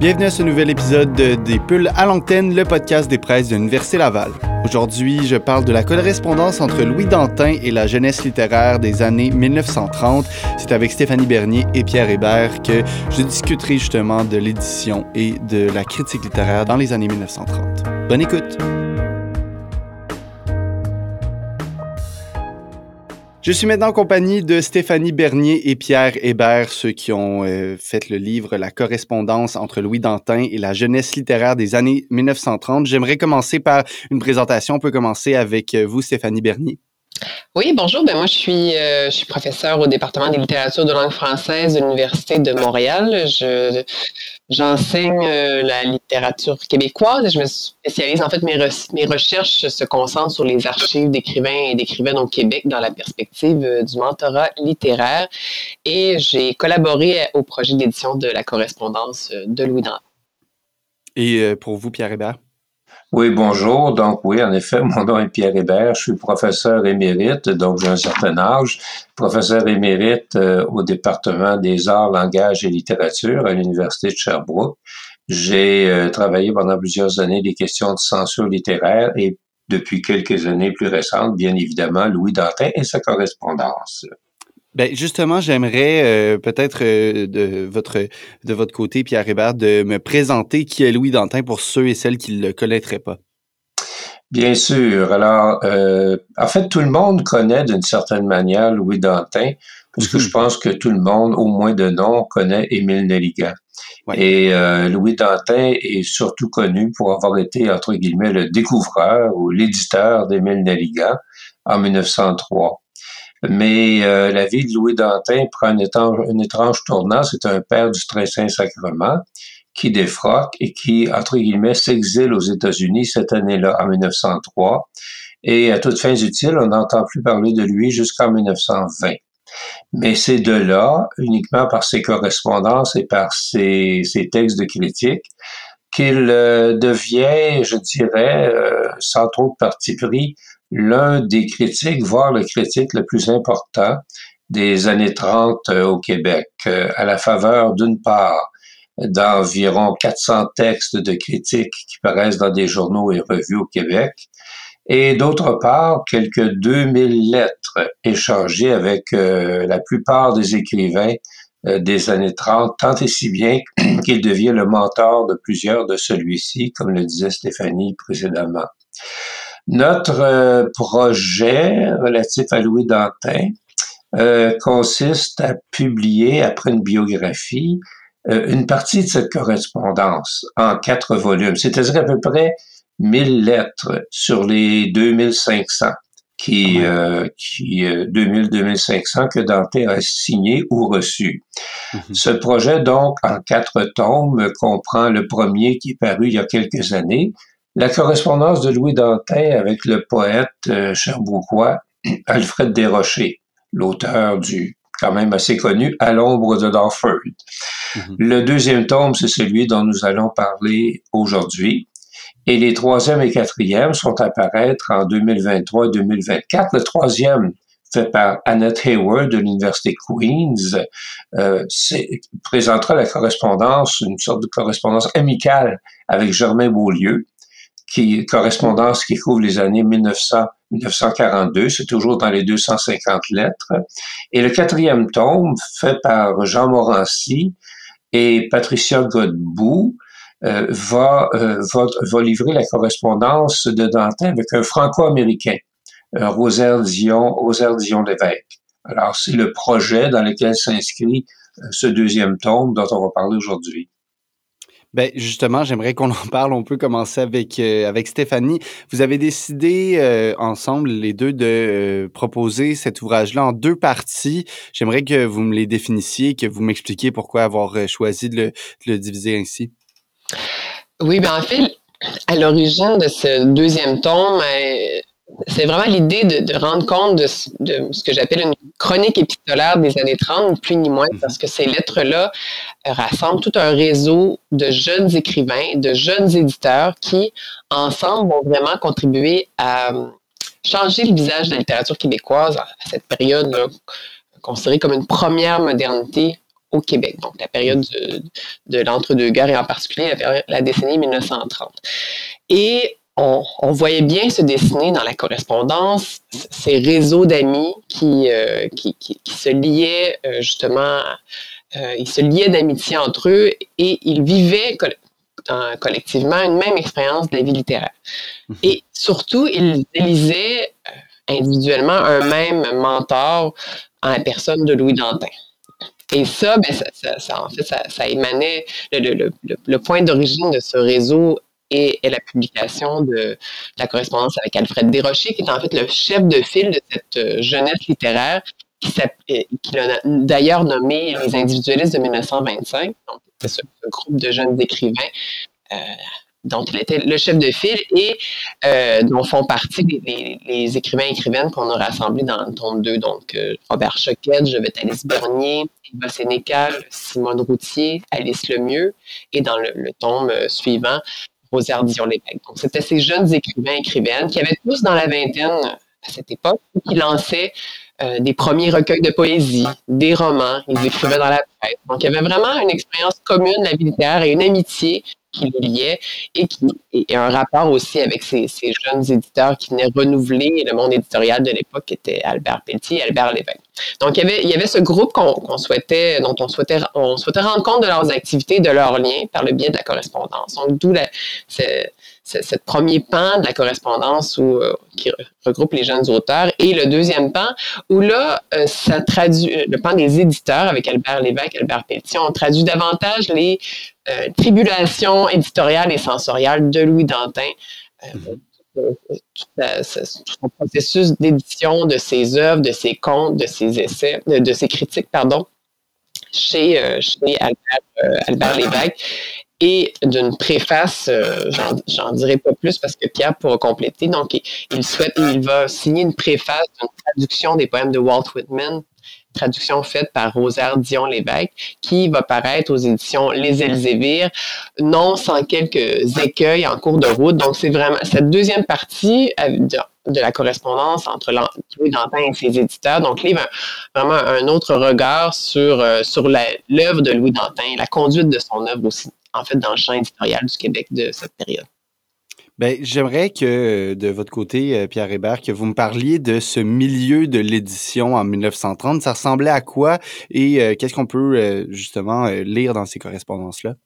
Bienvenue à ce nouvel épisode de Des Pulls à l'antenne, le podcast des presses de l'Université Laval. Aujourd'hui, je parle de la correspondance entre Louis Dantin et la jeunesse littéraire des années 1930. C'est avec Stéphanie Bernier et Pierre Hébert que je discuterai justement de l'édition et de la critique littéraire dans les années 1930. Bonne écoute! Je suis maintenant en compagnie de Stéphanie Bernier et Pierre Hébert, ceux qui ont euh, fait le livre La correspondance entre Louis Dantin et la jeunesse littéraire des années 1930. J'aimerais commencer par une présentation. On peut commencer avec euh, vous, Stéphanie Bernier. Oui, bonjour. Ben moi, je suis, euh, je suis professeur au département des littératures de langue française de l'Université de Montréal. Je, j'enseigne euh, la littérature québécoise et je me spécialise. En fait, mes, mes recherches se concentrent sur les archives d'écrivains et d'écrivaines au Québec dans la perspective euh, du mentorat littéraire. Et j'ai collaboré au projet d'édition de la correspondance de Louis Dantin. Et pour vous, Pierre Hébert? Oui, bonjour. Donc oui, en effet, mon nom est Pierre Hébert. Je suis professeur émérite, donc j'ai un certain âge. Professeur émérite euh, au département des arts, langage et littérature à l'Université de Sherbrooke. J'ai euh, travaillé pendant plusieurs années des questions de censure littéraire et depuis quelques années plus récentes, bien évidemment, Louis Dantin et sa correspondance. Ben justement, j'aimerais euh, peut-être euh, de votre de votre côté, Pierre Hébert, de me présenter qui est Louis Dantin pour ceux et celles qui ne le connaîtraient pas. Bien sûr. Alors, euh, en fait, tout le monde connaît d'une certaine manière Louis Dantin, parce que mhm. je pense que tout le monde, au moins de nom, connaît Émile Nelligan. Et Louis Dantin est surtout connu pour avoir été, entre guillemets, le découvreur ou l'éditeur d'Émile Nelligan en 1903. Mais euh, la vie de Louis Dantin prend une étrange, une tournant. C'est un père du très saint sacrement qui défroque et qui, entre guillemets, s'exile aux États-Unis cette année-là, en 1903. Et à toutes fins utiles, on n'entend plus parler de lui jusqu'en 1920. Mais c'est de là, uniquement par ses correspondances et par ses, ses textes de critique, qu'il euh, devient, je dirais, euh, sans trop de parti pris, l'un des critiques, voire le critique le plus important des années 30 euh, au Québec, euh, à la faveur d'une part d'environ 400 textes de critiques qui paraissent dans des journaux et revues au Québec, et d'autre part, quelques 2000 lettres échangées avec euh, la plupart des écrivains des années 30, tant et si bien qu'il devient le mentor de plusieurs de celui-ci, comme le disait Stéphanie précédemment. Notre euh, projet relatif à Louis Dantin euh, consiste à publier, après une biographie, euh, une partie de cette correspondance en quatre volumes, c'est-à-dire à peu près 1000 lettres sur les 2500 qui, qui 2000-2500 que Dantin a signé ou reçu. Mm-hmm. Ce projet, donc, en quatre tomes, comprend le premier qui est paru il y a quelques années, la correspondance de Louis Dantin avec le poète euh, cherbouquois Alfred Desrochers, l'auteur du quand même assez connu À l'ombre de Darford. Mhm. Le deuxième tome, c'est celui dont nous allons parler aujourd'hui. Et les troisième et quatrième sont à paraître en 2023 et 2024. Le troisième, fait par Annette Hayward de l'Université Queen's, euh, présentera la correspondance, une sorte de correspondance amicale avec Germain Beaulieu, qui correspondance qui couvre les années 1900 1942, c'est toujours dans les 250 lettres. Et le quatrième tome, fait par Jean Morancy et Patricia Godbout, euh, va, euh, va, va, livrer la correspondance de Dantin avec un franco-américain, euh, Rosaire Dion, Rosaire Dion Lévesque. Alors, c'est le projet dans lequel s'inscrit euh, ce deuxième tome dont on va parler aujourd'hui. Ben justement, j'aimerais qu'on en parle. On peut commencer avec euh, avec Stéphanie. Vous avez décidé euh, ensemble les deux de euh, proposer cet ouvrage-là en deux parties. J'aimerais que vous me les définissiez, que vous m'expliquiez pourquoi avoir choisi de le, de le diviser ainsi. Oui, ben en fait, à l'origine de ce deuxième tome, c'est vraiment l'idée de, rendre compte de, ce que j'appelle une chronique épistolaire des années 30, plus ni moins, mhm. parce que ces lettres-là euh, rassemblent tout un réseau de jeunes écrivains, de jeunes éditeurs qui, ensemble, vont vraiment contribuer à euh, changer le visage de la littérature québécoise à cette période considérée comme une première modernité au Québec, donc la période de, l'entre-deux-guerres et en particulier la, décennie 1930. Et on, voyait bien se dessiner dans la correspondance ces réseaux d'amis qui, euh, qui, se liaient euh, justement, euh, ils se liaient d'amitié entre eux et ils vivaient collectivement une même expérience de la vie littéraire. Mhm. Et surtout, ils élisaient individuellement un même mentor en la personne de Louis Dantin. Et ça, ben, ça, en fait, ça, émanait, le, point d'origine de ce réseau est, la publication de, la correspondance avec Alfred Desrochers, qui est en fait le chef de file de cette euh, jeunesse littéraire, qui, l'a d'ailleurs nommé les individualistes de 1925. Donc, c'est ce, groupe de jeunes écrivains euh, dont il était le chef de file et euh, dont font partie les, écrivains et écrivaines qu'on a rassemblés dans le tome 2. Donc, euh, Robert Choquette, Alice Bernier, Eva Sénécal, Simone Routier, Alice Lemieux et dans le, tome euh, suivant, Rosaire Dion-Lévesque. Donc, c'était ces jeunes écrivains écrivaines qui avaient tous dans la vingtaine à cette époque qui lançaient des premiers recueils de poésie, des romans, ils écrivaient dans la presse. Donc, il y avait vraiment une expérience commune la vie littéraire et une amitié qui le liait et qui et un rapport aussi avec ces, ces, jeunes éditeurs qui venaient renouveler le monde éditorial de l'époque, qui était Albert Pelletier et Albert Lévesque. Donc, il y avait, il y avait ce groupe qu'on souhaitait, dont on souhaitait, on souhaitait rendre compte de leurs activités, de leurs liens par le biais de la correspondance. Donc, d'où ce premier pan de la correspondance où, euh, qui regroupe les jeunes auteurs. Et le deuxième pan, où là, euh, ça traduit, le pan des éditeurs avec Albert Lévesque, Albert Pelletier, on traduit davantage les euh, tribulations éditoriales et sensoriales de Louis Dantin. Euh, tout, son processus d'édition de ses œuvres, de ses contes, de ses essais, de, ses critiques, pardon, chez, chez Albert, Albert Lévesque et d'une préface, j'en dirai pas plus parce que Pierre pourra compléter. Donc, il, souhaite, il va signer une préface d'une traduction des poèmes de Walt Whitman traduction faite par Rosaire Dion-Lévesque, qui va paraître aux éditions Les Elzévir, non sans quelques écueils en cours de route. Donc, c'est vraiment cette deuxième partie euh, de, la correspondance entre Louis Dantin et ses éditeurs. Donc, livre vraiment un autre regard sur, euh, sur l'œuvre de Louis Dantin, la conduite de son œuvre aussi, en fait, dans le champ éditorial du Québec de cette période. Ben, j'aimerais que, de votre côté, euh, Pierre Hébert, que vous me parliez de ce milieu de l'édition en 1930. Ça ressemblait à quoi et euh, qu'est-ce qu'on peut euh, justement lire dans ces correspondances-là?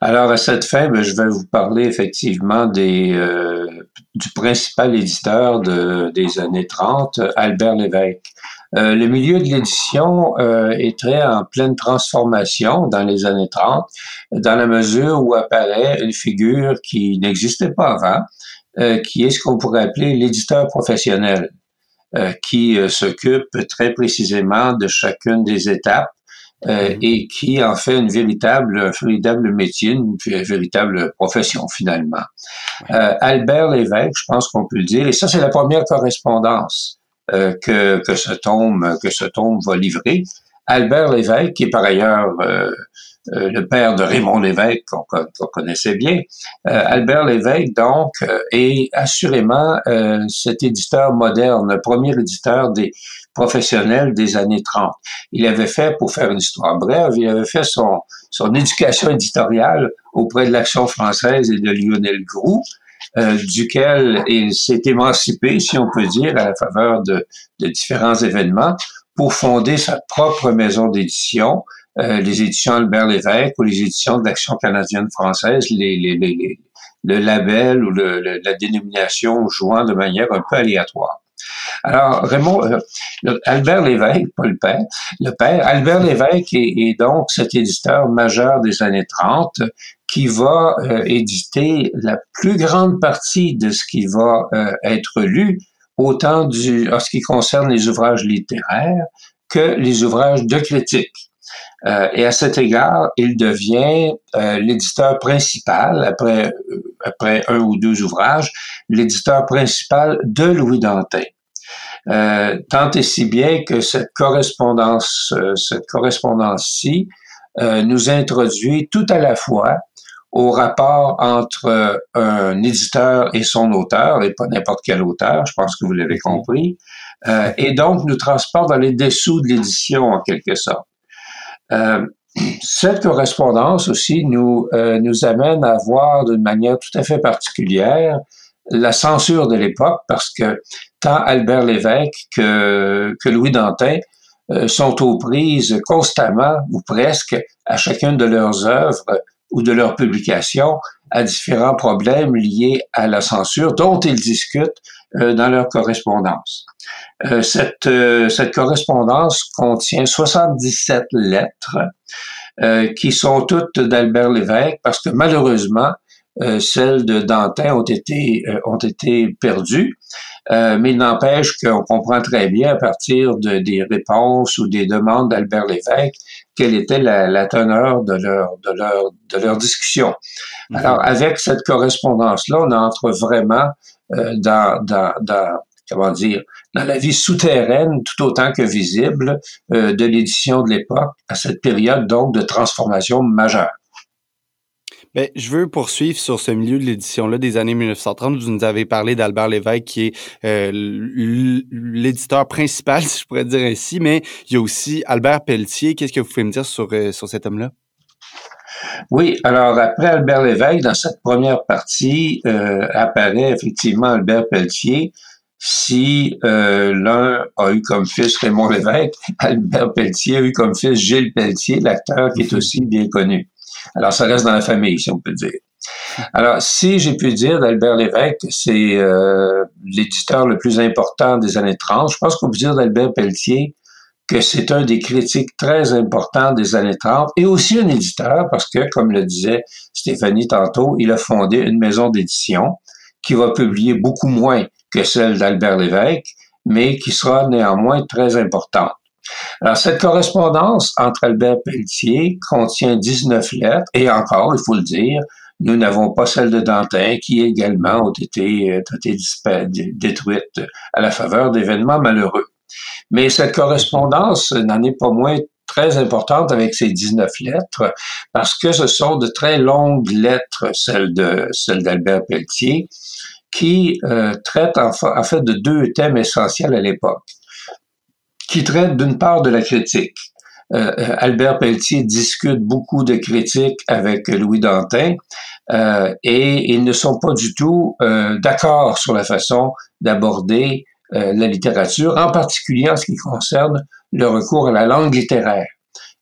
Alors, à cette fin, ben, je vais vous parler effectivement des, du principal éditeur de, des années 30, Albert Lévesque. Euh, le milieu de l'édition euh, est très en pleine transformation dans les années 30, dans la mesure où apparaît une figure qui n'existait pas avant, euh, qui est ce qu'on pourrait appeler l'éditeur professionnel, qui s'occupe très précisément de chacune des étapes et qui en fait une véritable, un véritable métier, une, véritable profession finalement. Albert Lévesque, je pense qu'on peut le dire, et ça c'est la première correspondance euh, que, que, ce tome, que ce tome va livrer. Albert Lévesque, qui est par ailleurs euh, euh, le père de Raymond Lévesque, qu'on connaissait bien, Albert Lévesque, donc, est assurément cet éditeur moderne, premier éditeur des professionnels des années 30. Il avait fait, pour faire une histoire brève, il avait fait son, son éducation éditoriale auprès de l'Action française et de Lionel Groux, euh, duquel il s'est émancipé, si on peut dire, à la faveur de, de différents événements, pour fonder sa propre maison d'édition, euh, les éditions Albert Lévesque ou les éditions de l'Action canadienne française, les, les, les, le label ou le, la dénomination jouant de manière un peu aléatoire. Alors, Raymond, euh, Albert Lévesque, pas le père, le père, Albert Lévesque est, est, donc cet éditeur majeur des années 30 qui va euh, éditer la plus grande partie de ce qui va euh, être lu, autant du, en ce qui concerne les ouvrages littéraires que les ouvrages de critique. Euh, et à cet égard, il devient l'éditeur principal, après, après un ou deux ouvrages, l'éditeur principal de Louis Dantin. tant et si bien que cette correspondance, cette correspondance-ci, nous introduit tout à la fois au rapport entre euh, un éditeur et son auteur, et pas n'importe quel auteur, je pense que vous l'avez compris, euh, et donc nous transporte dans les dessous de l'édition en quelque sorte. cette correspondance aussi nous, nous amène à voir d'une manière tout à fait particulière la censure de l'époque parce que tant Albert Lévesque que, que Louis Dantin euh, sont aux prises constamment ou presque à chacune de leurs œuvres ou de leurs publications à différents problèmes liés à la censure dont ils discutent euh, dans leur correspondance. Euh, cette, cette correspondance contient 77 lettres qui sont toutes d'Albert Lévesque parce que malheureusement, euh, celles de Dantin ont été euh, ont été perdues, euh, mais il n'empêche qu'on comprend très bien à partir de, des réponses ou des demandes d'Albert Lévesque quelle était la, la, teneur de leur de leur de leur discussion. Mhm. Alors avec cette correspondance là, on entre vraiment dans, dans, dans comment dire, dans la vie souterraine tout autant que visible de l'édition de l'époque à cette période donc de transformation majeure. Ben, je veux poursuivre sur ce milieu de l'édition-là des années 1930. Vous nous avez parlé d'Albert Lévesque, qui est euh, l'éditeur principal, si je pourrais dire ainsi, mais il y a aussi Albert Pelletier. Qu'est-ce que vous pouvez me dire sur, euh, sur cet homme-là? Oui, alors après Albert Lévesque, dans cette première partie, euh, apparaît effectivement Albert Pelletier. Si l'un a eu comme fils Raymond Lévesque, Albert Pelletier a eu comme fils Gilles Pelletier, l'acteur qui est aussi bien connu. Alors, ça reste dans la famille, si on peut dire. Alors, si j'ai pu dire d'Albert Lévesque, c'est euh, l'éditeur le plus important des années 30, je pense qu'on peut dire d'Albert Pelletier que c'est un des critiques très importants des années 30 et aussi un éditeur parce que, comme le disait Stéphanie tantôt, il a fondé une maison d'édition qui va publier beaucoup moins que celle d'Albert Lévesque, mais qui sera néanmoins très importante. Alors, cette correspondance entre Albert Pelletier contient 19 lettres, et encore, il faut le dire, nous n'avons pas celle de Dantin, qui également ont été, été détruites à la faveur d'événements malheureux. Mais cette correspondance n'en est pas moins très importante avec ces 19 lettres, parce que ce sont de très longues lettres, celles d'Albert Pelletier, qui euh, traitent en, en fait de deux thèmes essentiels à l'époque qui traite d'une part de la critique. Euh, euh, Albert Pelletier discute beaucoup de critiques avec Louis Dantin euh, et ils ne sont pas du tout euh, d'accord sur la façon d'aborder euh, la littérature, en particulier en ce qui concerne le recours à la langue littéraire.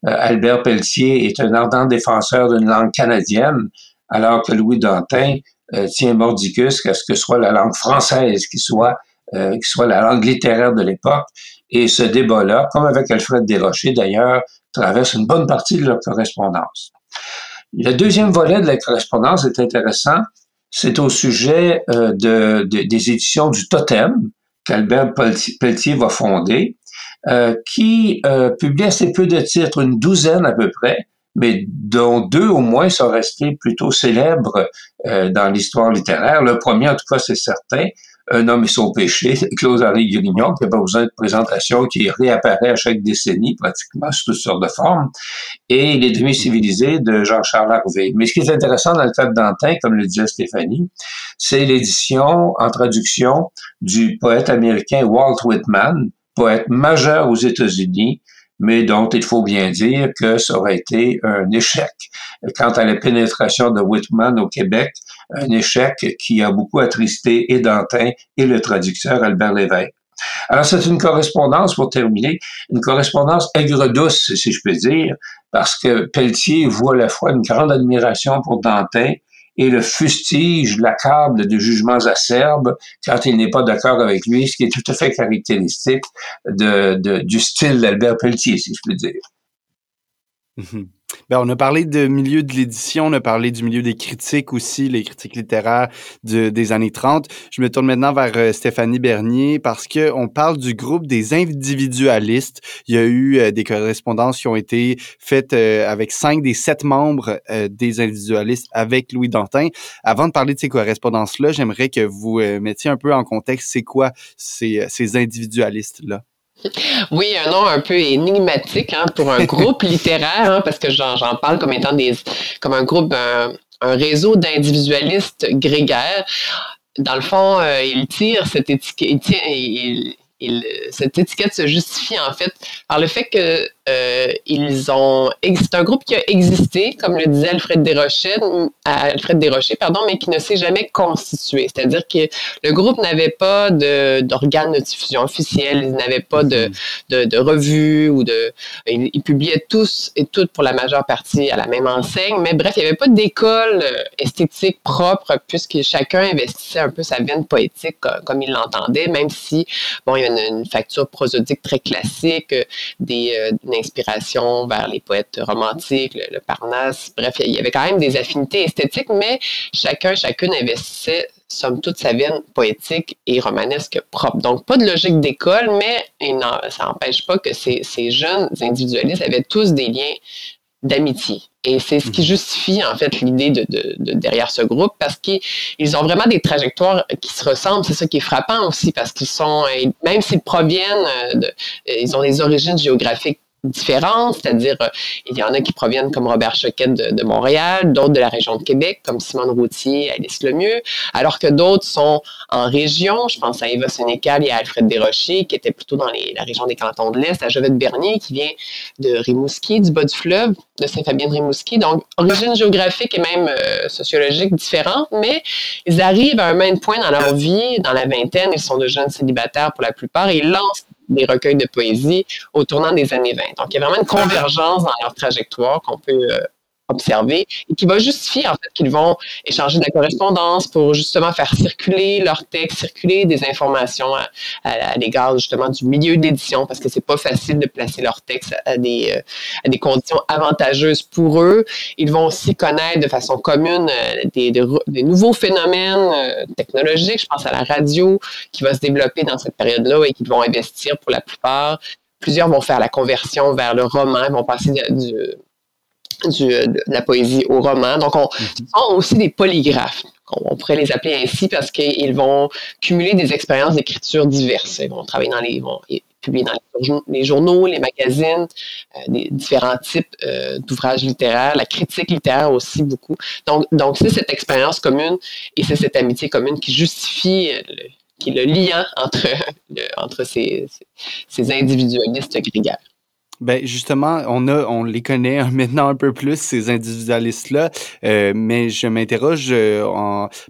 Albert Pelletier est un ardent défenseur d'une langue canadienne, alors que Louis Dantin tient mordicus à ce que soit la langue française qui soit qui soit la langue littéraire de l'époque. Et ce débat-là, comme avec Alfred Desrochers d'ailleurs, traverse une bonne partie de leur correspondance. Le deuxième volet de la correspondance est intéressant. C'est au sujet euh, de, des éditions du Totem qu'Albert Pelletier va fonder, euh, qui euh, publie assez peu de titres, une douzaine à peu près, mais dont deux au moins sont restés plutôt célèbres dans l'histoire littéraire. Le premier, en tout cas, c'est certain, un homme et son péché, Claude-Henri Grignon, qui n'a pas besoin de présentation, qui réapparaît à chaque décennie, pratiquement sous toutes sortes de formes, et Les demi-civilisés de Jean-Charles Harvey. Mais ce qui est intéressant dans le cas de Dantin, comme le disait Stéphanie, c'est l'édition en traduction du poète américain Walt Whitman, poète majeur aux États-Unis, mais dont il faut bien dire que ça aurait été un échec. Quant à la pénétration de Whitman au Québec, un échec qui a beaucoup attristé et Dantin et le traducteur Albert Lévesque. Alors, c'est une correspondance, pour terminer, une correspondance aigre-douce, si je peux dire, parce que Pelletier voit à la fois une grande admiration pour Dantin et le fustige, l'accable de jugements acerbes quand il n'est pas d'accord avec lui, ce qui est tout à fait caractéristique du style d'Albert Pelletier, si je peux dire. Ben, on a parlé de milieu de l'édition, on a parlé du milieu des critiques aussi, les critiques littéraires des années 30. Je me tourne maintenant vers euh, Stéphanie Bernier parce que on parle du groupe des individualistes. Il y a eu euh, des correspondances qui ont été faites euh, avec cinq des sept membres des individualistes avec Louis Dantin. Avant de parler de ces correspondances-là, j'aimerais que vous mettiez un peu en contexte c'est quoi ces individualistes-là? Oui, un nom un peu énigmatique hein, pour un groupe littéraire, hein, parce que j'en parle comme étant des, comme un groupe, un, réseau d'individualistes grégaires. Dans le fond, euh, il tire cette étiquette, il, cette étiquette se justifie en fait par le fait que euh, ils ont c'est un groupe qui a existé, comme le disait Alfred Desrochers, Alfred Desrochers, pardon, mais qui ne s'est jamais constitué. C'est-à-dire que le groupe n'avait pas d'organes de, diffusion officiels, ils n'avaient pas de, de, de revues ou de. Ils, publiaient tous et toutes pour la majeure partie à la même enseigne, mais bref, il n'y avait pas d'école euh, esthétique propre puisque chacun investissait un peu sa veine poétique comme, il l'entendait, même si bon, il une, facture prosodique très classique, euh, des, inspiration vers les poètes romantiques, le, Parnasse. Bref, il y avait quand même des affinités esthétiques, mais chacun, chacune investissait somme toute sa veine poétique et romanesque propre. Donc, pas de logique d'école, mais ça n'empêche pas que ces, jeunes individualistes avaient tous des liens d'amitié. Et c'est ce qui mhm. justifie en fait l'idée de, derrière ce groupe parce qu'ils ont vraiment des trajectoires qui se ressemblent. C'est ça qui est frappant aussi parce qu'ils sont, même s'ils proviennent, de, ils ont des origines géographiques différentes, c'est-à-dire euh, il y en a qui proviennent comme Robert Choquette de, Montréal, d'autres de la région de Québec, comme Simone Routier, Alice Lemieux, alors que d'autres sont en région. Je pense à Eva Sénécal et à Alfred Desrochers, qui étaient plutôt dans la région des cantons de l'Est, à Jovette Bernier, qui vient de Rimouski, du bas du fleuve, de Saint-Fabien de Rimouski. Donc, origine géographique et même euh, sociologique différente, mais ils arrivent à un même point dans leur vie, dans la vingtaine, ils sont de jeunes célibataires pour la plupart, et ils lancent des recueils de poésie au tournant des années 20. Donc, il y a vraiment une convergence dans leur trajectoire qu'on peut euh, observer et qui va justifier en fait qu'ils vont échanger de la correspondance pour justement faire circuler leurs textes, circuler des informations à, l'égard justement du milieu d'édition parce que c'est pas facile de placer leurs textes à des, euh, à des conditions avantageuses pour eux. Ils vont aussi connaître de façon commune euh, des, des, nouveaux phénomènes euh, technologiques. Je pense à la radio qui va se développer dans cette période-là et qu'ils vont investir pour la plupart. Plusieurs vont faire la conversion vers le roman, vont passer du de la poésie au roman. Donc, on mhm. sont aussi des polygraphes. On pourrait les appeler ainsi parce qu'ils vont cumuler des expériences d'écriture diverses. Ils vont travailler dans les, ils vont publier dans les journaux, les magazines, euh, des différents types euh, d'ouvrages littéraires, la critique littéraire aussi beaucoup. Donc, donc c'est cette expérience commune et c'est cette amitié commune qui justifie euh, le, qui est le lien entre, entre ces, ces individualistes grégaires. Ben justement, on a, on les connaît maintenant un peu plus ces individualistes-là, euh, mais je m'interroge euh,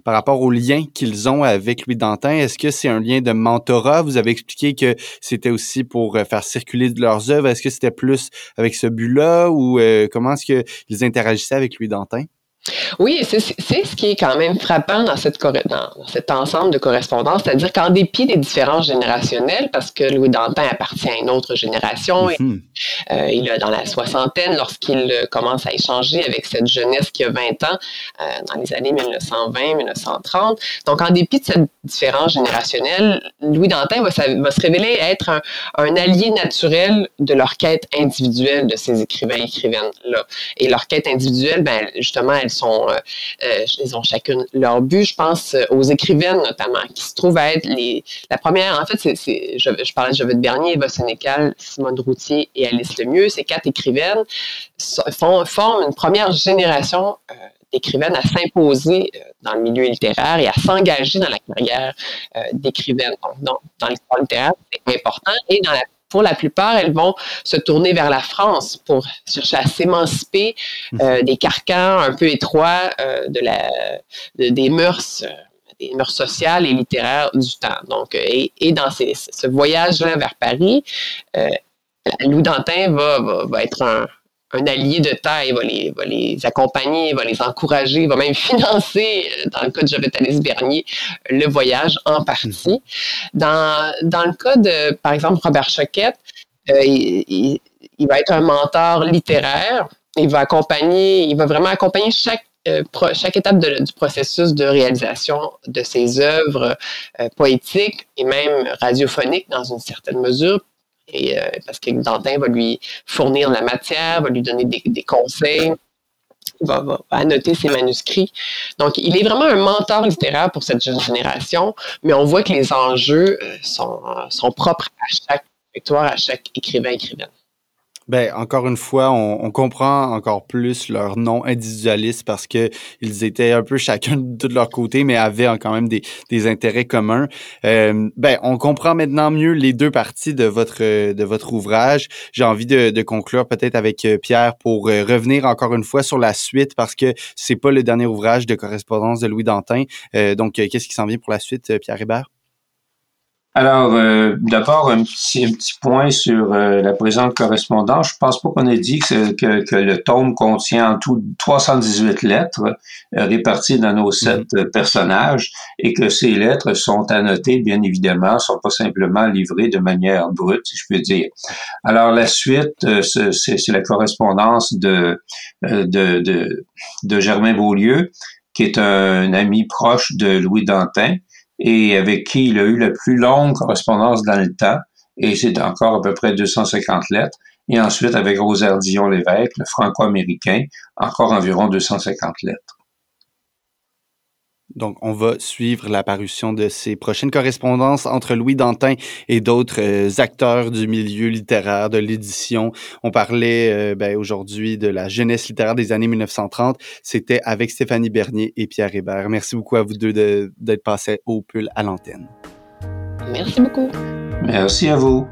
par rapport au lien qu'ils ont avec Louis Dantin. Est-ce que c'est un lien de mentorat? Vous avez expliqué que c'était aussi pour euh, faire circuler leurs œuvres. Est-ce que c'était plus avec ce but-là ou comment est-ce qu'ils interagissaient avec Louis Dantin? Oui, c'est ce qui est quand même frappant dans, cette, dans cet ensemble de correspondances, c'est-à-dire qu'en dépit des différences générationnelles, parce que Louis Dantin appartient à une autre génération, mm-hmm. euh, il est dans la soixantaine lorsqu'il euh, commence à échanger avec cette jeunesse qui a 20 ans euh, dans les années 1920-1930. Donc, en dépit de cette différence générationnelle, Louis Dantin va, va se révéler être un, un, allié naturel de leur quête individuelle de ces écrivains et écrivaines-là. Et leur quête individuelle, ben, justement, elles sont, euh, euh, ils ont chacune leur but. Je pense euh, aux écrivaines notamment, qui se trouvent à être les, la première. En fait, c'est, je, parlais de Jovette Bernier, Eva Sénécal, Simone Routier et Alice Lemieux. Ces quatre écrivaines forment une première génération d'écrivaines à s'imposer dans le milieu littéraire et à s'engager dans la carrière d'écrivaine. Donc, dans l'histoire littéraire, c'est important. Et dans la pour la plupart, elles vont se tourner vers la France pour chercher à s'émanciper euh, mhm. des carcans un peu étroits euh, de la, des mœurs. Euh, des mœurs sociales et littéraires du temps. Donc, et, dans ce voyage-là vers Paris, Louis Dantin va, va être un, un allié de taille, va les, va les accompagner, va les encourager, va même financer, euh, dans le cas de Jovetalis Bernier, le voyage en partie. Dans, dans le cas de, par exemple, Robert Choquette, euh, il, il, va être un mentor littéraire. Il va accompagner, il va vraiment accompagner chaque euh, chaque étape du processus de réalisation de ses œuvres poétiques et même radiophoniques dans une certaine mesure euh, parce que Dantin va lui fournir la matière, va lui donner des, conseils, va, va, annoter ses manuscrits. Donc, il est vraiment un mentor littéraire pour cette jeune génération, mais on voit que les enjeux euh, sont, sont propres à chaque victoire, à chaque écrivain, écrivaine. Ben, encore une fois, on, comprend encore plus leur nom individualiste parce que ils étaient un peu chacun de leur côté, mais avaient quand même des, des intérêts communs. Euh, ben, on comprend maintenant mieux les deux parties de votre de votre ouvrage. J'ai envie de, de conclure peut-être avec euh, Pierre pour euh, revenir encore une fois sur la suite parce que c'est pas le dernier ouvrage de correspondance de Louis Dantin. Euh, donc, qu'est-ce qui s'en vient pour la suite, Pierre Hébert? Alors, euh, d'abord, un petit, un petit point sur euh, la présente correspondance. Je pense pas qu'on ait dit que, que, que, le tome contient en tout 318 lettres euh, réparties dans nos sept mhm. personnages et que ces lettres sont annotées, bien évidemment, sont pas simplement livrées de manière brute, si je peux dire. Alors, la suite, c'est la correspondance de, de, de, de Germain Beaulieu, qui est un ami proche de Louis Dantin et avec qui il a eu la plus longue correspondance dans le temps, et c'est encore à peu près 250 lettres. Et ensuite, avec Rosaire Dion-Lévesque, le franco-américain, encore environ 250 lettres. Donc, on va suivre l'apparition de ces prochaines correspondances entre Louis Dantin et d'autres euh, acteurs du milieu littéraire, de l'édition. On parlait euh, ben, aujourd'hui de la jeunesse littéraire des années 1930. C'était avec Stéphanie Bernier et Pierre Hébert. Merci beaucoup à vous deux d'être passés au pull à l'antenne. Merci beaucoup. Merci à vous.